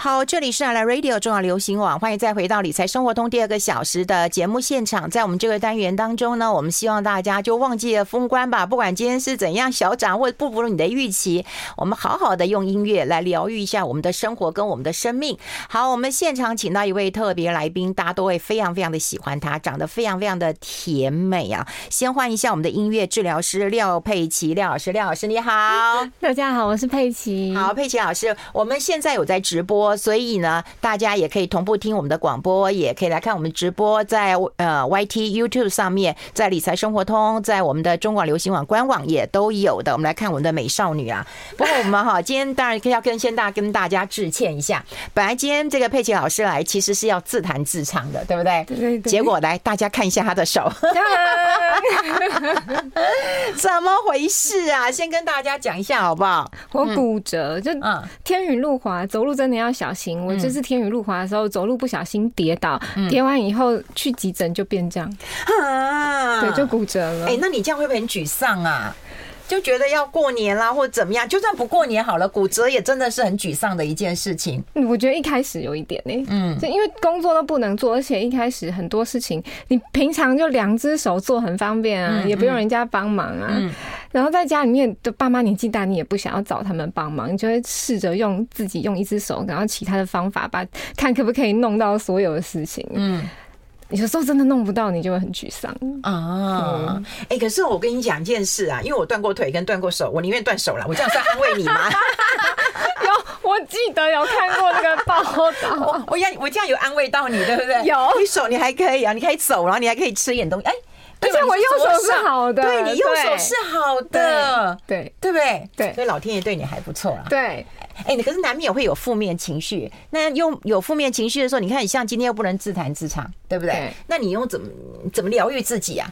好，这里是阿来 Radio 重要流行网，欢迎再回到理财生活通第二个小时的节目现场。在我们这个单元当中呢，我们希望大家就忘记了封关吧，不管今天是怎样小涨或者不符合你的预期，我们好好的用音乐来疗愈一下我们的生活跟我们的生命。好，我们现场请到一位特别来宾，大家都会非常非常的喜欢他，长得非常非常的甜美啊！先欢迎一下我们的音乐治疗师廖佩琪，廖老师，廖老师你好，大家好，我是佩琪。好，佩琪老师，我们现在有在直播。所以呢，大家也可以同步听我们的广播，也可以来看我们直播，在呃 YT YouTube 上面，在理财生活通，在我们的中广流行网官网也都有的。我们来看我们的美少女啊！不过我们哈，今天当然要跟先大跟大家致歉一下，本来今天这个佩奇老师来，其实是要自弹自唱的，对不对？对对对。结果来，大家看一下她的手，怎么回事啊？先跟大家讲一下好不好？我骨折，就嗯，天雨路滑，走路真的要。小心！我这次天雨路滑的时候，走路不小心跌倒，跌完以后去急诊就变这样，对，就骨折了。哎，那你这样会不会很沮丧啊？就觉得要过年啦，或者怎么样？就算不过年好了，骨折也真的是很沮丧的一件事情。我觉得一开始有一点呢，嗯，就因为工作都不能做，而且一开始很多事情，你平常就两只手做很方便啊，也不用人家帮忙啊。然后在家里面的爸妈年纪大，你也不想要找他们帮忙，你就会试着用自己用一只手，然后其他的方法把看可不可以弄到所有的事情。嗯，有时候真的弄不到，你就会很沮丧啊。哎、欸，可是我跟你讲一件事啊，因为我断过腿跟断过手，我宁愿断手了。我这样算安慰你吗？有，我记得有看过那个报道。我我要我这样有安慰到你，对不对？有，你手你还可以啊，你可以走，然后你还可以吃一点东西。哎、欸。而且我右手是好的，对，你右手是好的，对，对不对？对，所以老天爷对你还不错啊。对，哎，你可是难免会有负面情绪。那用有负面情绪的时候，你看，你像今天又不能自弹自唱，对不对？那你用怎么怎么疗愈自己啊？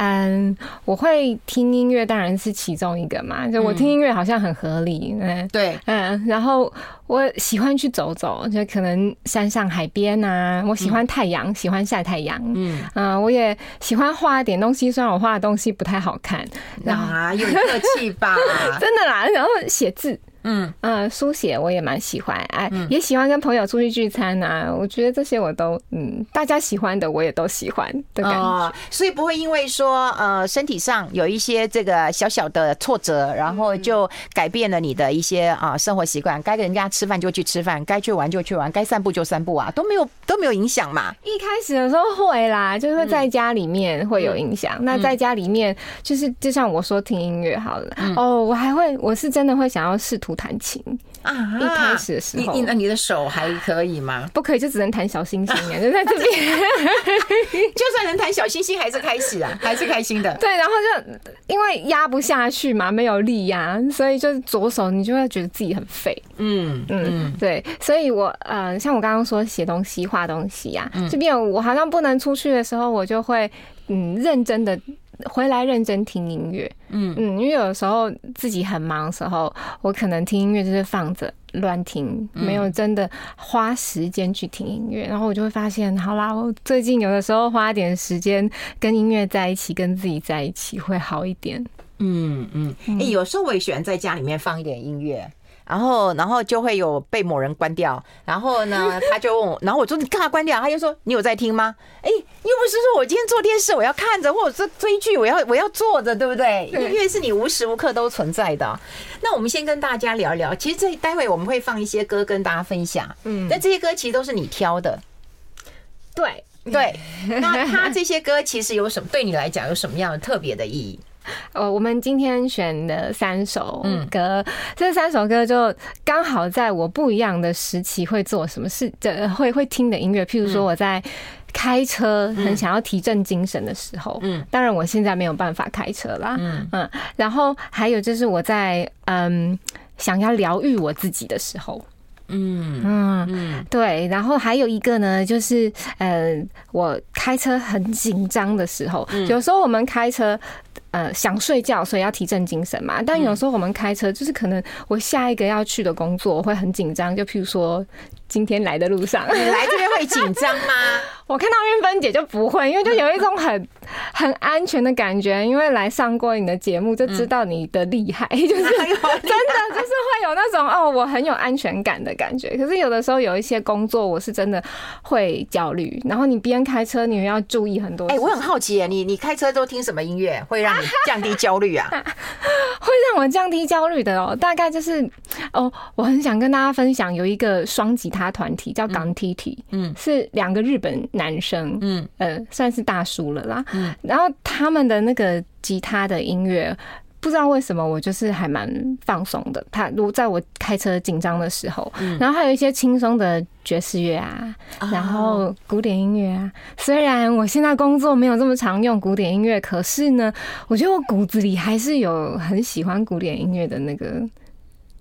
嗯，我会听音乐，当然是其中一个嘛。就我听音乐好像很合理，嗯，对，嗯。然后我喜欢去走走，就可能山上海边啊。我喜欢太阳，喜欢晒太阳，嗯嗯。我也喜欢画一点东西，虽然我画的东西不太好看，啊，有客气吧？真的啦。然后写字。嗯啊，书写我也蛮喜欢，哎，也喜欢跟朋友出去聚餐啊。我觉得这些我都嗯，大家喜欢的我也都喜欢的感觉。所以不会因为说呃身体上有一些这个小小的挫折，然后就改变了你的一些啊生活习惯。该跟人家吃饭就去吃饭，该去玩就去玩，该散步就散步啊，都没有都没有影响嘛。一开始的时候会啦，就是在家里面会有影响。那在家里面就是就像我说听音乐好了哦，我还会我是真的会想要试图。不弹琴啊！一开始的时候，你那你的手还可以吗？不可以，就只能弹小星星啊，就在这边。就算能弹小星星，还是开始啊，还是开心的。对，然后就因为压不下去嘛，没有力压，所以就是左手你就会觉得自己很废。嗯嗯，对，所以我呃，像我刚刚说写东西、画东西呀，这边我好像不能出去的时候，我就会嗯认真的。回来认真听音乐，嗯。嗯，因为有的时候自己很忙的时候，我可能听音乐就是放着乱听，没有真的花时间去听音乐，然后我就会发现，好啦，我最近有的时候花点时间跟音乐在一起，跟自己在一起会好一点。嗯嗯，哎，有时候我也喜欢在家里面放一点音乐。然后，然后就会有被某人关掉。然后呢，他就问我，然后我说：“你干嘛关掉？”他就说：“你有在听吗？”哎，又不是说我今天做电视我要看着，或者是追剧我要我要坐着，对不对？音乐是你无时无刻都存在的。那我们先跟大家聊一聊，其实这待会我们会放一些歌跟大家分享。嗯，那这些歌其实都是你挑的。对对，那他这些歌其实有什么对你来讲有什么样的特别的意义？呃，我们今天选的三首歌，这三首歌就刚好在我不一样的时期会做什么事，这会会听的音乐。譬如说我在开车很想要提振精神的时候，嗯，当然我现在没有办法开车啦，嗯嗯。然后还有就是我在嗯想要疗愈我自己的时候，嗯嗯对。然后还有一个呢，就是呃我开车很紧张的时候，有时候我们开车。呃，想睡觉，所以要提振精神嘛。但有时候我们开车，就是可能我下一个要去的工作我会很紧张，就譬如说今天来的路上，你来这边会紧张吗？我看到运芬姐就不会，因为就有一种很很安全的感觉，因为来上过你的节目就知道你的厉害，嗯、就是真的就是会有那种哦，我很有安全感的感觉。可是有的时候有一些工作，我是真的会焦虑，然后你边开车，你要注意很多。哎、欸，我很好奇，你你开车都听什么音乐，会让你降低焦虑啊？会让我降低焦虑的哦，大概就是哦，我很想跟大家分享，有一个双吉他团体叫港 T T，嗯，是两个日本。男生，嗯，呃，算是大叔了啦。嗯，然后他们的那个吉他的音乐，不知道为什么我就是还蛮放松的。他如果在我开车紧张的时候，嗯，然后还有一些轻松的爵士乐啊，然后古典音乐啊。虽然我现在工作没有这么常用古典音乐，可是呢，我觉得我骨子里还是有很喜欢古典音乐的那个，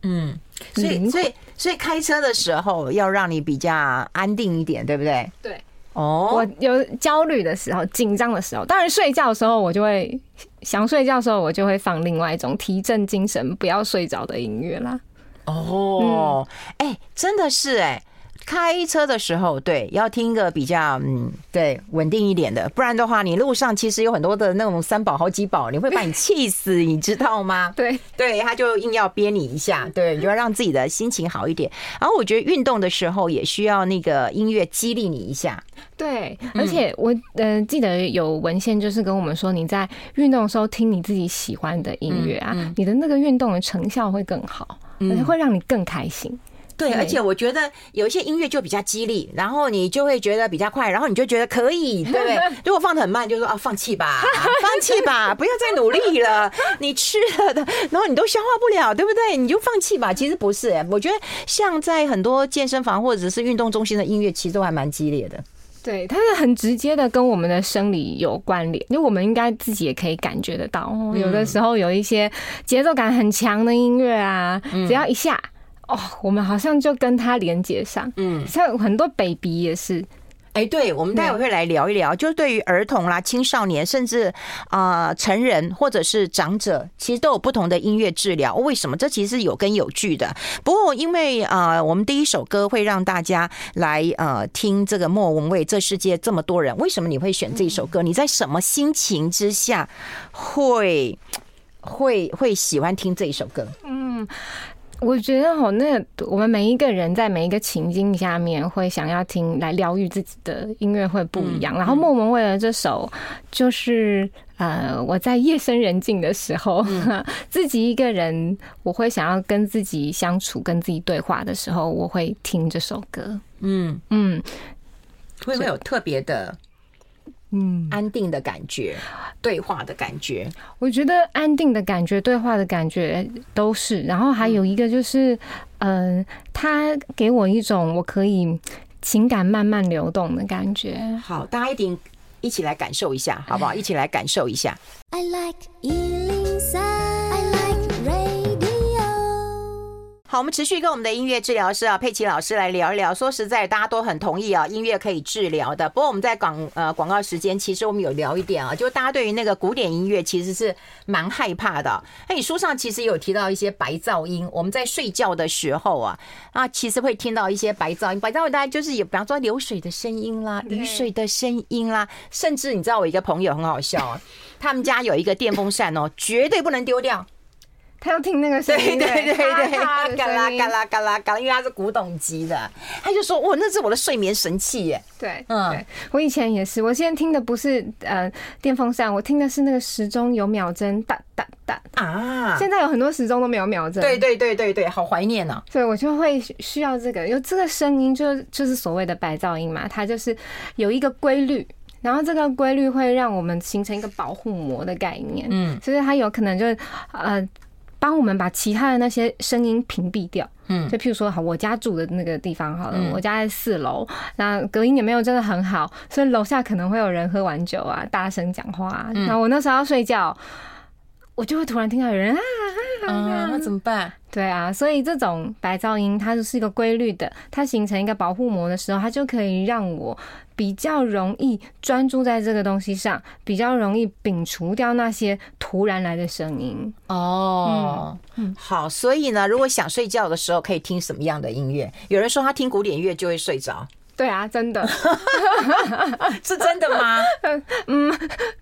嗯，所以所以所以开车的时候要让你比较安定一点，对不对？对。哦，我有焦虑的时候、紧张的时候，当然睡觉的时候，我就会想睡觉的时候，我就会放另外一种提振精神、不要睡着的音乐啦。哦，哎、欸，真的是哎、欸。开车的时候，对，要听个比较嗯，对，稳定一点的，不然的话，你路上其实有很多的那种三宝好几宝，你会把你气死，你知道吗？对，对，他就硬要憋你一下，对，你就要让自己的心情好一点。然后我觉得运动的时候也需要那个音乐激励你一下。对，而且我嗯、呃、记得有文献就是跟我们说，你在运动的时候听你自己喜欢的音乐啊，你的那个运动的成效会更好，而且会让你更开心。对，而且我觉得有一些音乐就比较激励，然后你就会觉得比较快，然后你就觉得可以，对不对？如果放的很慢，就说啊，放弃吧，放弃吧，不要再努力了。你吃了的，然后你都消化不了，对不对？你就放弃吧。其实不是，我觉得像在很多健身房或者是运动中心的音乐，其实都还蛮激烈的。对，它是很直接的跟我们的生理有关联，因为我们应该自己也可以感觉得到。有的时候有一些节奏感很强的音乐啊，只要一下。哦，我们好像就跟他连接上，嗯，像很多 baby 也是，哎，对，我们待会会来聊一聊，就是对于儿童啦、青少年，甚至啊成人或者是长者，其实都有不同的音乐治疗。为什么？这其实是有根有据的。不过，因为啊，我们第一首歌会让大家来呃听这个莫文蔚，这世界这么多人，为什么你会选这首歌？你在什么心情之下会会会喜欢听这一首歌？嗯。我觉得哦，那我们每一个人在每一个情境下面会想要听来疗愈自己的音乐会不一样。然后莫文蔚的这首，就是呃，我在夜深人静的时候，自己一个人，我会想要跟自己相处、跟自己对话的时候，我会听这首歌。嗯嗯，会不会有特别的？嗯，安定的感觉，对话的感觉，我觉得安定的感觉，对话的感觉都是。然后还有一个就是，嗯，他给我一种我可以情感慢慢流动的感觉。好，大家一定一起来感受一下，好不好？一起来感受一下。I like 好，我们持续跟我们的音乐治疗师啊佩奇老师来聊一聊。说实在，大家都很同意啊，音乐可以治疗的。不过我们在广呃广告时间，其实我们有聊一点啊，就大家对于那个古典音乐其实是蛮害怕的。那你书上其实有提到一些白噪音，我们在睡觉的时候啊啊，其实会听到一些白噪音。白噪音大家就是有，比方说流水的声音啦、雨水的声音啦，甚至你知道我一个朋友很好笑啊，他们家有一个电风扇哦，绝对不能丢掉。他要听那个声音，对对对对，嘎啦嘎啦嘎啦嘎，因为他是古董级的，他就说：“哇，那是我的睡眠神器耶！”对，嗯，我以前也是，我现在听的不是呃电风扇，我听的是那个时钟有秒针哒哒哒啊！现在有很多时钟都没有秒针，对对对对对，好怀念哦。所以我就会需要这个，有这个声音就就是所谓的白噪音嘛，它就是有一个规律，然后这个规律会让我们形成一个保护膜的概念，嗯，所以它有可能就是呃。帮我们把其他的那些声音屏蔽掉，嗯，就譬如说，好，我家住的那个地方，好了，我家在四楼，那隔音也没有真的很好，所以楼下可能会有人喝完酒啊，大声讲话，那我那时候要睡觉，我就会突然听到有人啊啊啊，那怎么办？对啊，所以这种白噪音它就是一个规律的，它形成一个保护膜的时候，它就可以让我比较容易专注在这个东西上，比较容易摒除掉那些突然来的声音。哦，嗯，好，所以呢，如果想睡觉的时候，可以听什么样的音乐？有人说他听古典乐就会睡着。对啊，真的 是真的吗？嗯，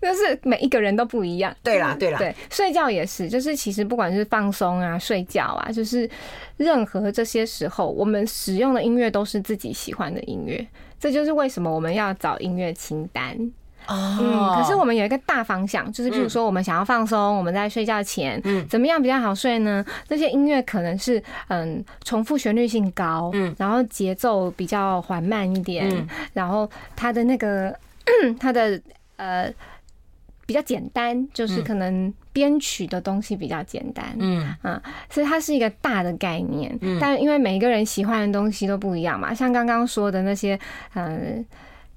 就是每一个人都不一样。对啦，对啦，对，睡觉也是，就是其实不管是放松啊、睡觉啊，就是任何这些时候，我们使用的音乐都是自己喜欢的音乐。这就是为什么我们要找音乐清单。哦，嗯，可是我们有一个大方向，就是譬如说我们想要放松，我们在睡觉前，嗯，怎么样比较好睡呢？这些音乐可能是嗯，重复旋律性高，嗯，然后节奏比较缓慢一点，嗯，然后它的那个 它的呃比较简单，就是可能编曲的东西比较简单，嗯。啊，所以它是一个大的概念，嗯，但因为每一个人喜欢的东西都不一样嘛，像刚刚说的那些，嗯。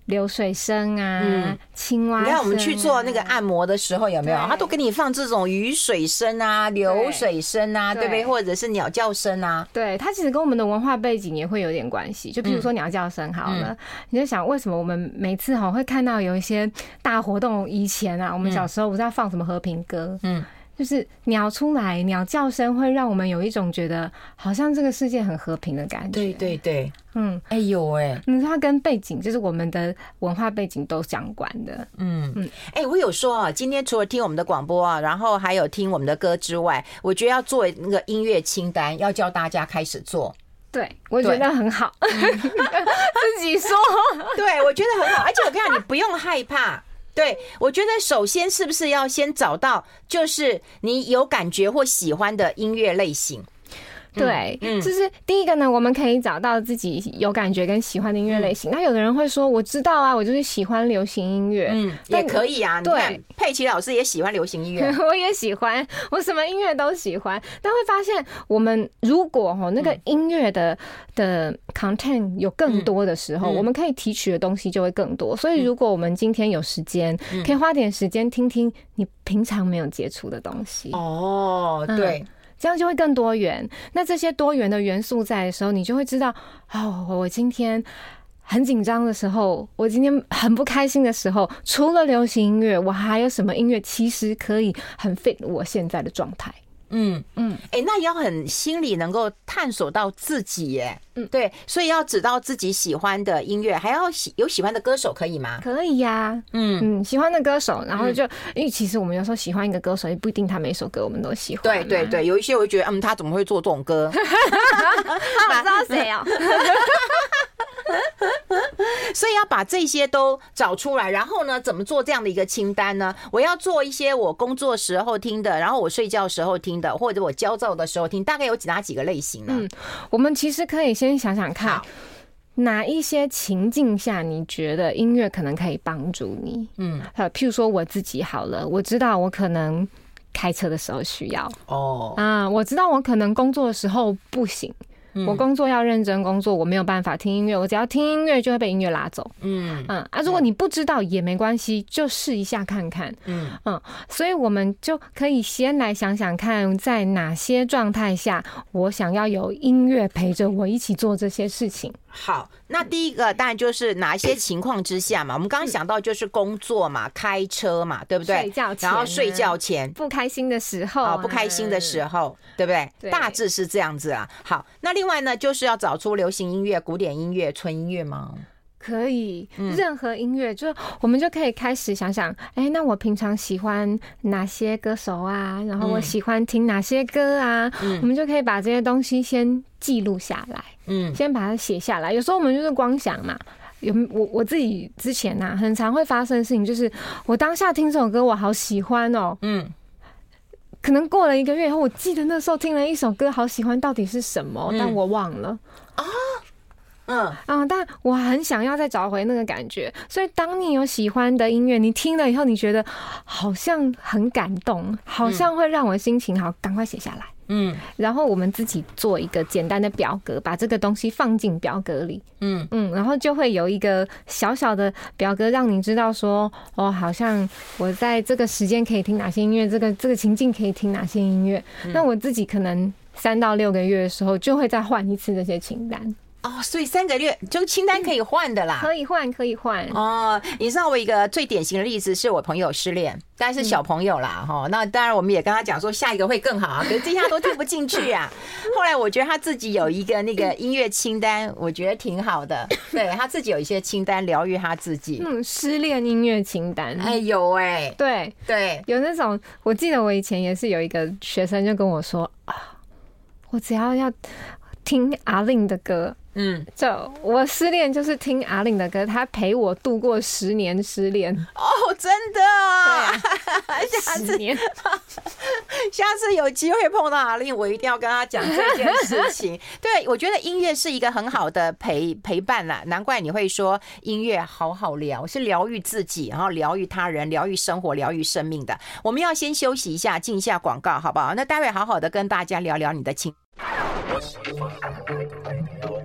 流水声啊，嗯、青蛙啊。你看我们去做那个按摩的时候，有没有？他都给你放这种雨水声啊、流水声啊，对不对？或者是鸟叫声啊。对，它其实跟我们的文化背景也会有点关系。就比如说鸟叫声好了，嗯、你就想为什么我们每次哈会看到有一些大活动？以前啊，我们小时候不是要放什么和平歌？嗯。就是鸟出来，鸟叫声会让我们有一种觉得好像这个世界很和平的感觉。对对对，嗯，哎呦哎，嗯，它跟背景就是我们的文化背景都相关的。嗯嗯，哎，我有说啊，今天除了听我们的广播啊，然后还有听我们的歌之外，我觉得要做那个音乐清单，要教大家开始做。对，我觉得很好，自己说。对，我觉得很好，而且我跟你讲，你不用害怕。对，我觉得首先是不是要先找到，就是你有感觉或喜欢的音乐类型。对，嗯，就是第一个呢，我们可以找到自己有感觉跟喜欢的音乐类型。那有的人会说，我知道啊，我就是喜欢流行音乐，嗯，也可以啊。对，佩奇老师也喜欢流行音乐，我也喜欢，我什么音乐都喜欢。但会发现，我们如果哈那个音乐的的 content 有更多的时候，我们可以提取的东西就会更多。所以，如果我们今天有时间，可以花点时间听听你平常没有接触的东西。哦，对。这样就会更多元。那这些多元的元素在的时候，你就会知道，哦，我今天很紧张的时候，我今天很不开心的时候，除了流行音乐，我还有什么音乐其实可以很 fit 我现在的状态。嗯嗯，哎、欸，那也要很心里能够探索到自己耶。嗯，对，所以要知道自己喜欢的音乐，还要喜有喜欢的歌手，可以吗？可以呀、啊。嗯嗯，喜欢的歌手，然后就、嗯、因为其实我们有时候喜欢一个歌手，也不一定他每首歌我们都喜欢。对对对，有一些我会觉得，嗯，他怎么会做这种歌？我知道谁哦。所以要把这些都找出来，然后呢，怎么做这样的一个清单呢？我要做一些我工作时候听的，然后我睡觉时候听的，或者我焦躁的时候听，大概有哪几个类型呢？嗯，我们其实可以先想想看，哪一些情境下你觉得音乐可能可以帮助你？嗯，呃，譬如说我自己好了，我知道我可能开车的时候需要哦，啊，我知道我可能工作的时候不行。我工作要认真工作，我没有办法听音乐。我只要听音乐就会被音乐拉走。嗯嗯啊，如果你不知道也没关系，就试一下看看。嗯嗯，所以我们就可以先来想想看，在哪些状态下，我想要有音乐陪着我一起做这些事情。好，那第一个当然就是哪一些情况之下嘛？我们刚刚想到就是工作嘛，开车嘛，对不对？睡觉前，然后睡觉前不开心的时候，不开心的时候，对不对？大致是这样子啊。好，那另外呢，就是要找出流行音乐、古典音乐、纯音乐吗？可以，任何音乐，就我们就可以开始想想，哎，那我平常喜欢哪些歌手啊？然后我喜欢听哪些歌啊？我们就可以把这些东西先记录下来，嗯，先把它写下来。有时候我们就是光想嘛，有我我自己之前呐，很常会发生的事情，就是我当下听这首歌，我好喜欢哦，嗯，可能过了一个月以后，我记得那时候听了一首歌，好喜欢，到底是什么？但我忘了啊。嗯啊，但我很想要再找回那个感觉，所以当你有喜欢的音乐，你听了以后，你觉得好像很感动，好像会让我心情好，赶快写下来。嗯，然后我们自己做一个简单的表格，把这个东西放进表格里，嗯嗯，然后就会有一个小小的表格，让你知道说，哦，好像我在这个时间可以听哪些音乐，这个这个情境可以听哪些音乐。那我自己可能三到六个月的时候，就会再换一次这些清单。哦，所以三个月就清单可以换的啦，可以换，可以换。哦，你知道我一个最典型的例子是我朋友失恋，但是小朋友啦，哈、嗯，那当然我们也跟他讲说下一个会更好啊，可是这下都听不进去啊。后来我觉得他自己有一个那个音乐清单，我觉得挺好的，对他自己有一些清单疗愈他自己。嗯，失恋音乐清单，哎有哎，对。对，有那种，我记得我以前也是有一个学生就跟我说啊，我只要要听阿令的歌。嗯，就我失恋就是听阿令的歌，他陪我度过十年失恋。哦，真的啊！下次年 下次有机会碰到阿令，我一定要跟他讲这件事情。对，我觉得音乐是一个很好的陪陪伴啦，难怪你会说音乐好好聊，是疗愈自己，然后疗愈他人，疗愈生活，疗愈生命的。我们要先休息一下，进一下广告，好不好？那待会好好的跟大家聊聊你的情。我喜欢，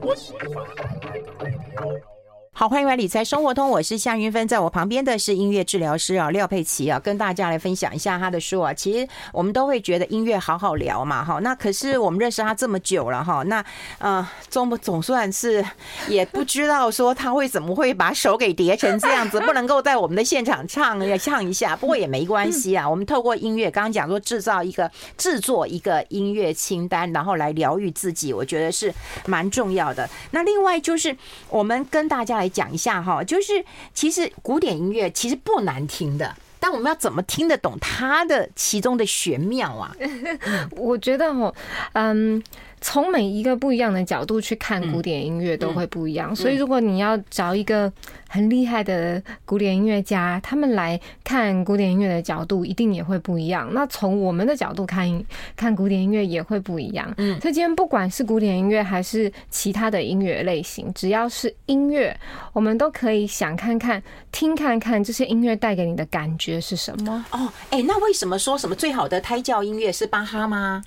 我喜欢。好，欢迎来理财生活通，我是夏云芬，在我旁边的是音乐治疗师啊廖佩琪啊，跟大家来分享一下他的书啊。其实我们都会觉得音乐好好聊嘛，哈，那可是我们认识他这么久了哈，那呃总不总算是也不知道说他会怎么会把手给叠成这样子，不能够在我们的现场唱也唱一下，不过也没关系啊。我们透过音乐，刚刚讲说制造一个制作一个音乐清单，然后来疗愈自己，我觉得是蛮重要的。那另外就是我们跟大家来。讲一下哈，就是其实古典音乐其实不难听的，但我们要怎么听得懂它的其中的玄妙啊？我觉得哦，嗯。从每一个不一样的角度去看古典音乐都会不一样，所以如果你要找一个很厉害的古典音乐家，他们来看古典音乐的角度一定也会不一样。那从我们的角度看看古典音乐也会不一样。嗯，所以今天不管是古典音乐还是其他的音乐类型，只要是音乐，我们都可以想看看、听看看这些音乐带给你的感觉是什么。哦，哎，那为什么说什么最好的胎教音乐是巴哈吗？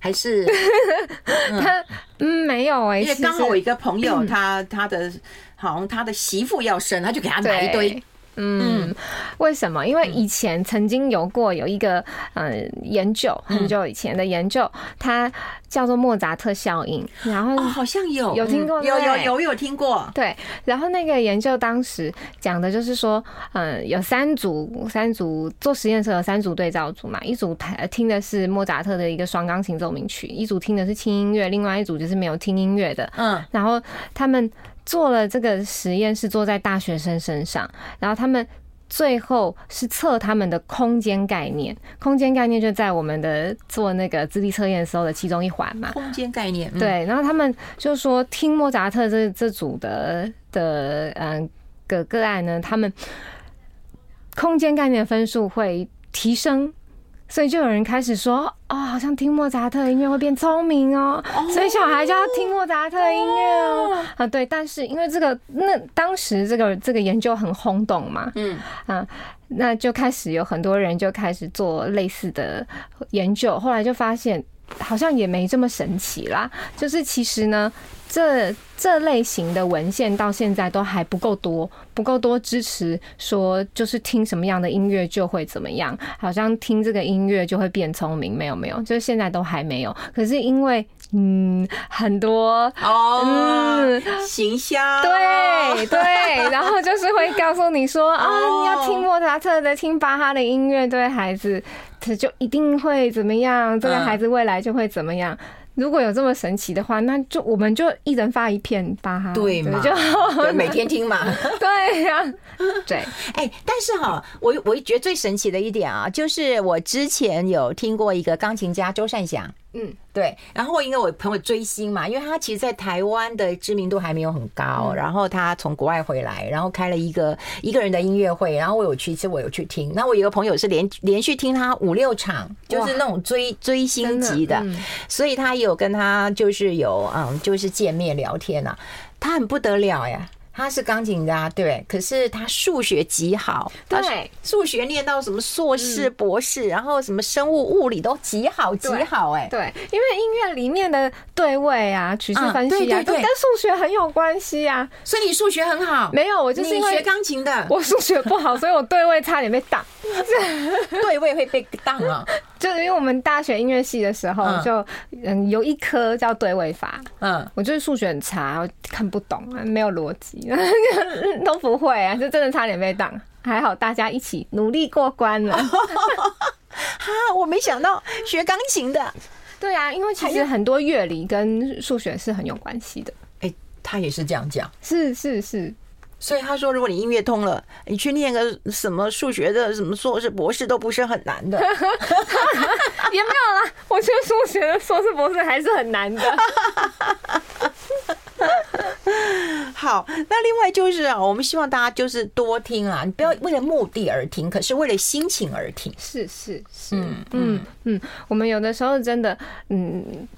还是 他嗯没有哎、欸，因为刚好我一个朋友他他的好像他的媳妇要生，他就给他买一堆。嗯，为什么？因为以前曾经有过有一个嗯研究，很久以前的研究，它叫做莫扎特效应。然后好像有有听过，有有有有听过。对，然后那个研究当时讲的就是说，嗯，有三组三组做实验时有三组对照组嘛，一组听的是莫扎特的一个双钢琴奏鸣曲，一组听的是轻音乐，另外一组就是没有听音乐的。嗯，然后他们。做了这个实验是做在大学生身上，然后他们最后是测他们的空间概念，空间概念就在我们的做那个智力测验时候的其中一环嘛。空间概念，对，然后他们就说听莫扎特这这组的的嗯个个案呢，他们空间概念分数会提升。所以就有人开始说，哦，好像听莫扎特的音乐会变聪明哦，所以小孩就要听莫扎特的音乐哦。啊，对，但是因为这个，那当时这个这个研究很轰动嘛，嗯。啊，那就开始有很多人就开始做类似的研究，后来就发现好像也没这么神奇啦，就是其实呢。这这类型的文献到现在都还不够多，不够多支持说就是听什么样的音乐就会怎么样，好像听这个音乐就会变聪明，没有没有，就是现在都还没有。可是因为嗯很多哦，嗯，行销对对，然后就是会告诉你说啊，你要听莫扎特的，听巴哈的音乐，对孩子他就一定会怎么样，这个孩子未来就会怎么样。如果有这么神奇的话，那就我们就一人发一片巴哈，对嘛？就对每天听嘛。对呀、啊，对。哎、欸，但是哈，我我觉得最神奇的一点啊，就是我之前有听过一个钢琴家周善祥。嗯，对。然后因为我朋友追星嘛，因为他其实，在台湾的知名度还没有很高。然后他从国外回来，然后开了一个一个人的音乐会。然后我有去，其实我有去听。那我有个朋友是连连续听他五六场，就是那种追追星级的，所以他有跟他就是有嗯，就是见面聊天呐。他很不得了呀。他是钢琴家，对，可是他数学极好，对，数学念到什么硕士、博士，然后什么生物、物理都极好，极好，哎，对，因为音乐里面的对位啊、曲式分析啊，都跟数学很有关系啊。所以你数学很好？没有，我就是因为学钢琴的，我数学不好，所以我对位差点被挡，对位会被当啊。就是因为我们大学音乐系的时候，就嗯有一科叫对位法，嗯，我就是数学很差，我看不懂，没有逻辑，都不会啊，就真的差点被挡，还好大家一起努力过关了。哈，我没想到学钢琴的，对啊，因为其实很多乐理跟数学是很有关系的。哎，他也是这样讲，是是是。所以他说，如果你音乐通了，你去念个什么数学的什么硕士、博士都不是很难的，也没有啦。我觉得数学的硕士、博士还是很难的。好，那另外就是啊，我们希望大家就是多听啊，你不要为了目的而听，可是为了心情而听。是是是，嗯嗯嗯，我们有的时候真的，嗯，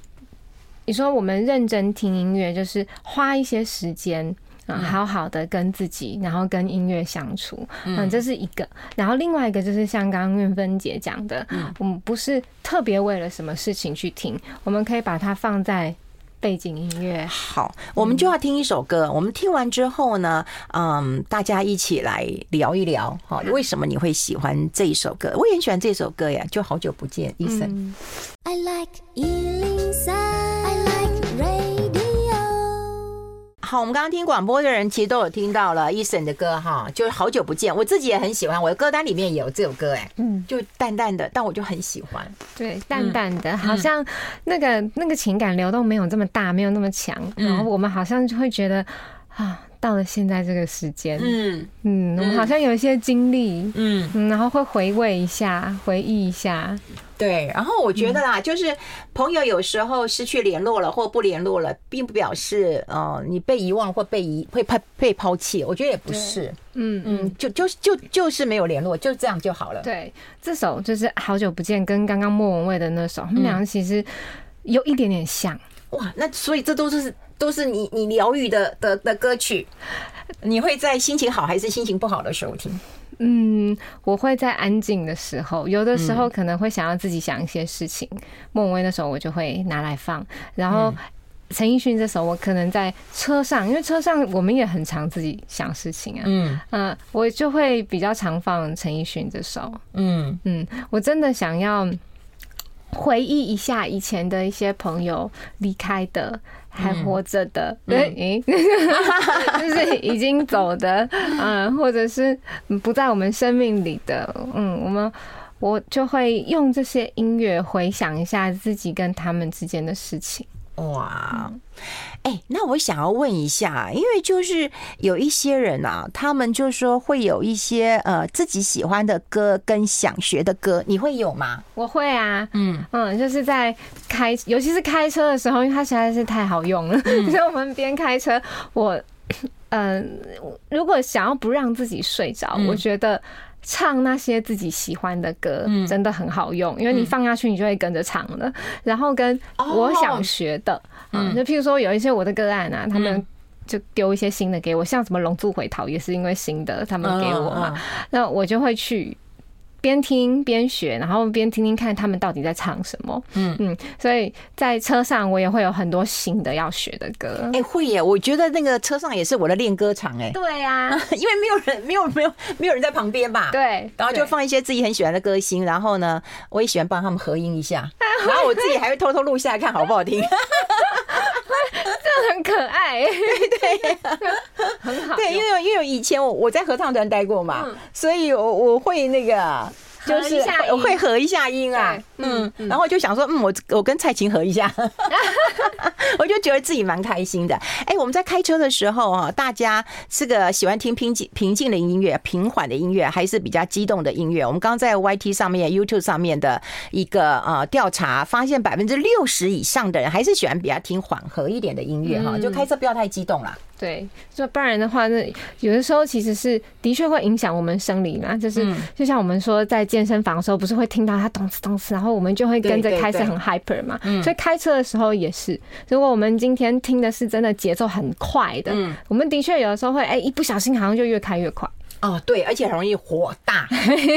你说我们认真听音乐，就是花一些时间。啊，好好的跟自己，然后跟音乐相处，嗯，这是一个。然后另外一个就是像刚刚韵芬姐讲的，嗯，我们不是特别为了什么事情去听，我们可以把它放在背景音乐。好，我们就要听一首歌。我们听完之后呢，嗯，大家一起来聊一聊，哈，为什么你会喜欢这一首歌？我也很喜欢这首歌呀，就好久不见，Eason。I like 好，我们刚刚听广播的人其实都有听到了 Eason 的歌哈，就是好久不见，我自己也很喜欢，我的歌单里面也有这首歌哎，嗯，就淡淡的，但我就很喜欢，对，淡淡的，好像那个那个情感流动没有这么大，没有那么强，然后我们好像就会觉得啊。到了现在这个时间，嗯嗯，我们好像有一些经历，嗯。嗯，然后会回味一下，回忆一下，对。然后我觉得啦，就是朋友有时候失去联络了或不联络了，并不表示呃你被遗忘或被遗会抛被抛弃，我觉得也不是，嗯嗯，就就就就是没有联络，就这样就好了。对，这首就是好久不见，跟刚刚莫文蔚的那首，他们两个其实有一点点像。哇，那所以这都是。都是你你疗愈的的的歌曲，你会在心情好还是心情不好的时候听？嗯，我会在安静的时候，有的时候可能会想要自己想一些事情。莫文蔚的时候，我就会拿来放。然后陈奕迅这首，我可能在车上，因为车上我们也很常自己想事情啊。嗯嗯，我就会比较常放陈奕迅这首。嗯嗯，我真的想要回忆一下以前的一些朋友离开的。还活着的，对，就是已经走的，嗯，或者是不在我们生命里的，嗯，我们我就会用这些音乐回想一下自己跟他们之间的事情。哇，哎，那我想要问一下，因为就是有一些人啊，他们就说会有一些呃自己喜欢的歌跟想学的歌，你会有吗？我会啊，嗯。嗯，就是在开，尤其是开车的时候，因为它实在是太好用了，所以我们边开车，我嗯，如果想要不让自己睡着，我觉得。唱那些自己喜欢的歌，真的很好用，因为你放下去，你就会跟着唱了。然后跟我想学的，嗯，就譬如说有一些我的个案啊，他们就丢一些新的给我，像什么《龙珠回逃》也是因为新的，他们给我嘛，那我就会去。边听边学，然后边听听看他们到底在唱什么。嗯嗯，所以在车上我也会有很多新的要学的歌。哎，会耶！我觉得那个车上也是我的练歌场。哎，对呀，因为没有人，没有没有没有人在旁边吧？对。然后就放一些自己很喜欢的歌星，然后呢，我也喜欢帮他们合音一下，然后我自己还会偷偷录下来看好不好听。这很可爱，对对，很好。对，因为因为以前我我在合唱团待过嘛，所以我我会那个。就是我会合一下音啊，嗯，然后就想说，嗯，我我跟蔡琴合一下，我就觉得自己蛮开心的。哎，我们在开车的时候啊，大家这个喜欢听平静平静的音乐、平缓的音乐，还是比较激动的音乐？我们刚刚在 YT 上面、YouTube 上面的一个呃调查，发现百分之六十以上的人还是喜欢比较听缓和一点的音乐哈，就开车不要太激动啦。对，就不然的话，那有的时候其实是的确会影响我们生理嘛。就是就像我们说在健身房的时候，不是会听到它咚次咚次，然后我们就会跟着开始很 hyper 嘛。所以开车的时候也是，如果我们今天听的是真的节奏很快的，我们的确有的时候会哎一不小心好像就越开越快。哦，对，而且很容易火大，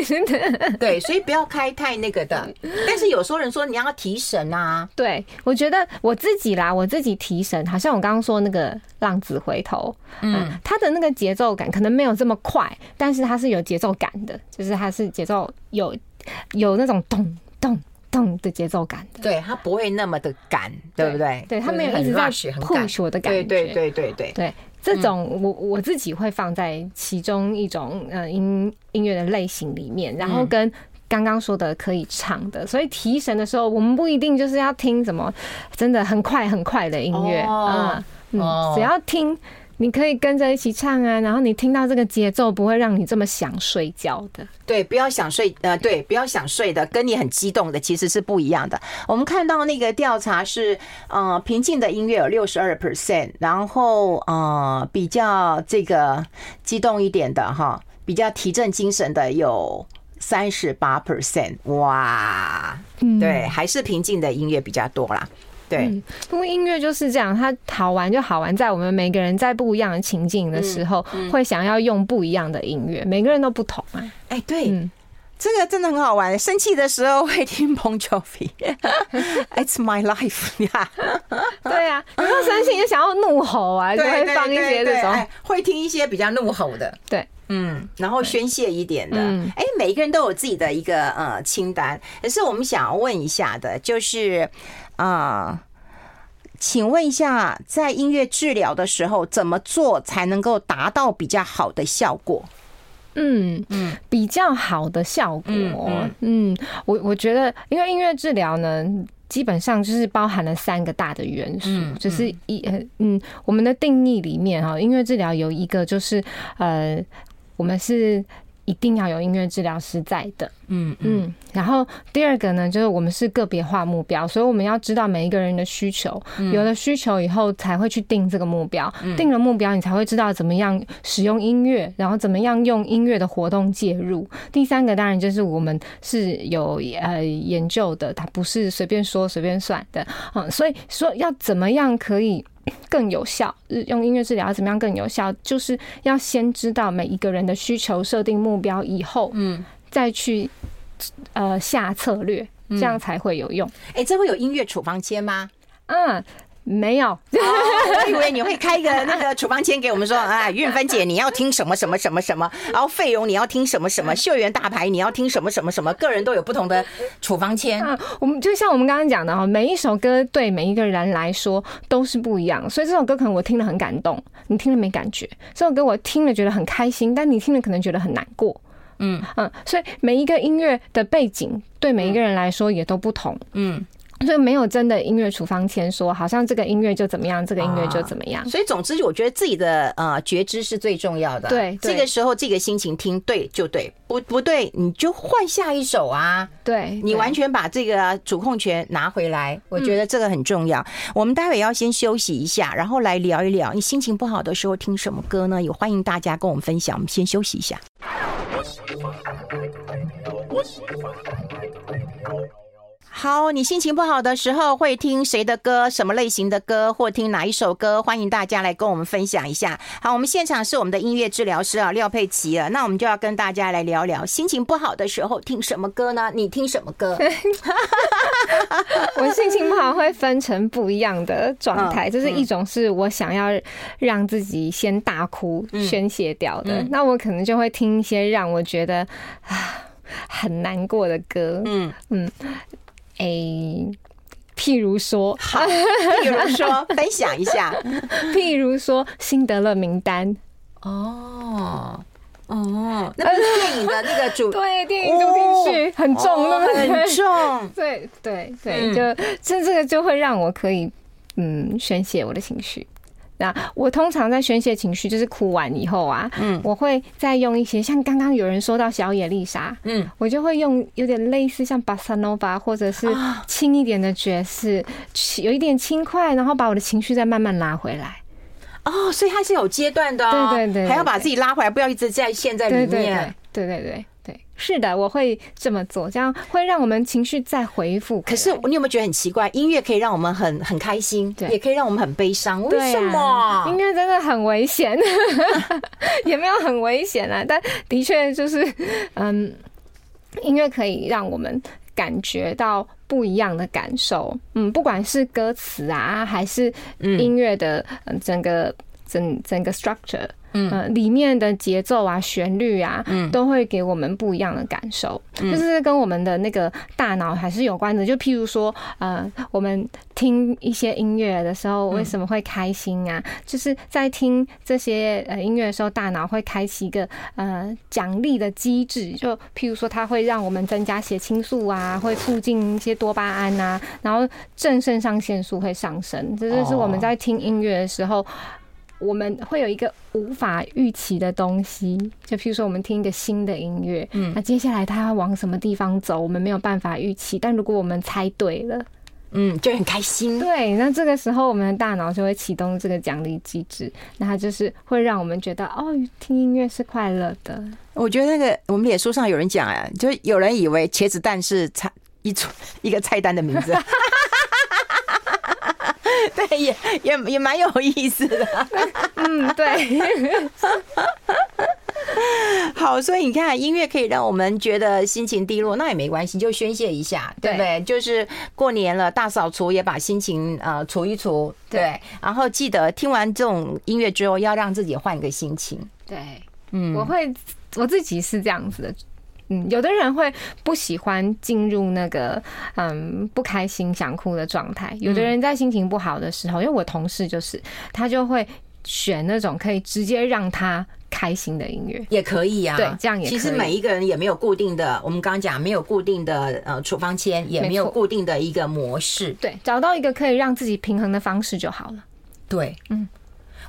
对，所以不要开太那个的。但是有时候人说你要提神啊，对，我觉得我自己啦，我自己提神，好像我刚刚说那个浪子回头，嗯，他的那个节奏感可能没有这么快，但是它是有节奏感的，就是它是节奏有有那种咚咚咚的节奏感的，对，它不会那么的赶，对不对？对，它没有一直在 push 我的感觉，对对对对。对。这种我我自己会放在其中一种呃音音乐的类型里面，然后跟刚刚说的可以唱的，所以提神的时候，我们不一定就是要听什么真的很快很快的音乐，嗯嗯，只要听。你可以跟着一起唱啊，然后你听到这个节奏，不会让你这么想睡觉的。对，不要想睡，呃，对，不要想睡的，跟你很激动的其实是不一样的。我们看到那个调查是，呃，平静的音乐有六十二 percent，然后呃，比较这个激动一点的哈，比较提振精神的有三十八 percent。哇，对，还是平静的音乐比较多啦。对，不过音乐就是这样，它好玩就好玩在我们每个人在不一样的情境的时候，会想要用不一样的音乐。每个人都不同啊。哎，对，这个真的很好玩。生气的时候会听 Bon Jovi，It's My Life 呀。对啊，你要生气就想要怒吼啊，就会放一些这种，会听一些比较怒吼的。对，嗯，然后宣泄一点的。哎，每一个人都有自己的一个呃清单，可是我们想要问一下的，就是。啊，请问一下，在音乐治疗的时候，怎么做才能够达到比较好的效果？嗯嗯，比较好的效果，嗯，我我觉得，因为音乐治疗呢，基本上就是包含了三个大的元素，就是一嗯，我们的定义里面哈，音乐治疗有一个就是呃，我们是。一定要有音乐治疗师在的，嗯嗯。然后第二个呢，就是我们是个别化目标，所以我们要知道每一个人的需求，有了需求以后才会去定这个目标，定了目标你才会知道怎么样使用音乐，然后怎么样用音乐的活动介入。第三个当然就是我们是有呃研究的，它不是随便说随便算的，嗯，所以说要怎么样可以。更有效，用音乐治疗怎么样更有效？就是要先知道每一个人的需求，设定目标以后，嗯，再去呃下策略，这样才会有用。哎，这会有音乐处方签吗？嗯。没有，我以为你会开一个那个处方签给我们说，哎，韵芬姐你要听什么什么什么什么，然后费用你要听什么什么，秀媛大牌你要听什么什么什么，个人都有不同的处方签。啊，我们就像我们刚刚讲的哈，每一首歌对每一个人来说都是不一样，所以这首歌可能我听了很感动，你听了没感觉；这首歌我听了觉得很开心，但你听了可能觉得很难过。嗯嗯，所以每一个音乐的背景对每一个人来说也都不同。嗯。所以没有真的音乐处方签说，好像这个音乐就怎么样，这个音乐就怎么样。所以总之，我觉得自己的呃觉知是最重要的。对，这个时候这个心情听对就对，不不对你就换下一首啊。对，你完全把这个主控权拿回来，我觉得这个很重要。我们待会要先休息一下，然后来聊一聊你心情不好的时候听什么歌呢？也欢迎大家跟我们分享。我们先休息一下。好，你心情不好的时候会听谁的歌？什么类型的歌？或听哪一首歌？欢迎大家来跟我们分享一下。好，我们现场是我们的音乐治疗师啊，廖佩琪啊。那我们就要跟大家来聊聊，心情不好的时候听什么歌呢？你听什么歌？我心情不好会分成不一样的状态，就是一种是我想要让自己先大哭宣泄掉的，那我可能就会听一些让我觉得啊很难过的歌。嗯嗯。诶、欸，譬如说，好，譬如说，分享一下，譬如说《辛德勒名单》哦哦，那电影的那个主，对，电影主题曲很重，那么很重，对 对对，就这这个就会让我可以嗯宣泄我的情绪。那我通常在宣泄情绪，就是哭完以后啊，嗯，我会再用一些像刚刚有人说到小野丽莎，嗯，我就会用有点类似像巴萨诺瓦或者是轻一点的爵士，有一点轻快，然后把我的情绪再慢慢拉回来。哦，所以它是有阶段的，对对对，还要把自己拉回来，不要一直在陷在里面。对对对对对，是的，我会这么做，这样会让我们情绪再回复。可是你有没有觉得很奇怪？音乐可以让我们很很开心，对，也可以让我们很悲伤，为什么？音乐真的很危险，也没有很危险啊，但的确就是，嗯，音乐可以让我们。感觉到不一样的感受，嗯，不管是歌词啊，还是音乐的嗯整个整整个 structure。嗯，里面的节奏啊、旋律啊，嗯，都会给我们不一样的感受，嗯，就是跟我们的那个大脑还是有关的。就譬如说，呃，我们听一些音乐的时候，为什么会开心啊？就是在听这些呃音乐的时候，大脑会开启一个呃奖励的机制。就譬如说，它会让我们增加血清素啊，会促进一些多巴胺啊，然后正肾上腺素会上升。这就是我们在听音乐的时候。我们会有一个无法预期的东西，就譬如说，我们听一个新的音乐，嗯，那接下来它要往什么地方走，我们没有办法预期。但如果我们猜对了，嗯，就很开心。对，那这个时候我们的大脑就会启动这个奖励机制，那它就是会让我们觉得，哦，听音乐是快乐的。我觉得那个我们脸书上有人讲啊，就有人以为茄子蛋是菜一出 一个菜单的名字。对，也也也蛮有意思的。嗯，对。好，所以你看，音乐可以让我们觉得心情低落，那也没关系，就宣泄一下，对不对？就是过年了，大扫除也把心情呃除一除，对。然后记得听完这种音乐之后，要让自己换一个心情。对，嗯，我会我自己是这样子的。嗯，有的人会不喜欢进入那个嗯不开心、想哭的状态。有的人在心情不好的时候，因为我同事就是他就会选那种可以直接让他开心的音乐，也可以啊。对，这样也。其实每一个人也没有固定的，我们刚刚讲没有固定的呃处方签，也没有固定的一个模式。对，找到一个可以让自己平衡的方式就好了。对，嗯。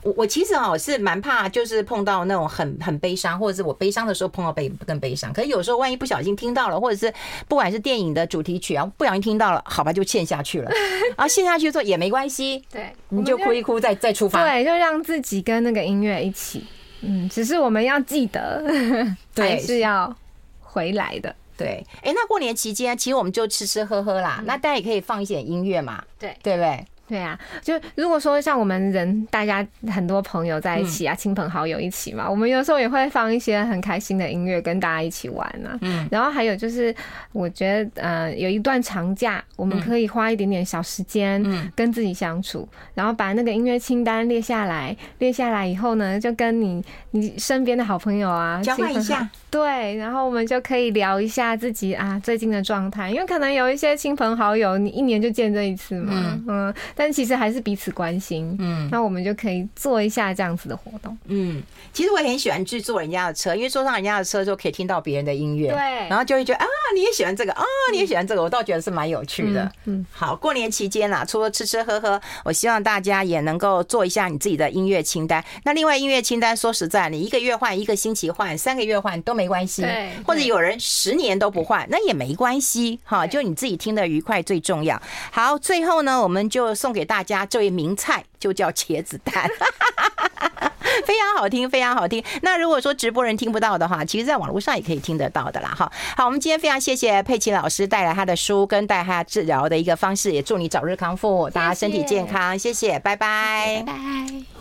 我我其实哦是蛮怕，就是碰到那种很很悲伤，或者是我悲伤的时候碰到悲更悲伤。可是有时候万一不小心听到了，或者是不管是电影的主题曲啊，不小心听到了，好吧，就陷下去了。啊，陷下去之后也没关系，对，你就哭一哭再，再再出发。对，就让自己跟那个音乐一起。嗯，只是我们要记得，对，还是要回来的。对，哎，那过年期间其实我们就吃吃喝喝啦，那大家也可以放一些音乐嘛，对，对不对？对啊，就如果说像我们人，大家很多朋友在一起啊，亲朋好友一起嘛，我们有时候也会放一些很开心的音乐跟大家一起玩啊。嗯，然后还有就是，我觉得呃，有一段长假，我们可以花一点点小时间，嗯，跟自己相处，然后把那个音乐清单列下来，列下来以后呢，就跟你你身边的好朋友啊交换一下，对，然后我们就可以聊一下自己啊最近的状态，因为可能有一些亲朋好友，你一年就见这一次嘛，嗯。嗯但其实还是彼此关心，嗯，那我们就可以做一下这样子的活动，嗯，其实我也很喜欢去坐人家的车，因为坐上人家的车就可以听到别人的音乐，对，然后就会觉得啊，你也喜欢这个啊，你也喜欢这个，我倒觉得是蛮有趣的，嗯，好，过年期间啦，除了吃吃喝喝，我希望大家也能够做一下你自己的音乐清单。那另外音乐清单说实在，你一个月换，一个星期换，三个月换都没关系，对，或者有人十年都不换，那也没关系，哈，就你自己听得愉快最重要。好，最后呢，我们就送送给大家。这位名菜就叫茄子蛋，非常好听，非常好听。那如果说直播人听不到的话，其实在网络上也可以听得到的啦。哈，好，我们今天非常谢谢佩奇老师带来他的书跟带他治疗的一个方式，也祝你早日康复，大家身体健康，谢谢，拜拜，拜拜。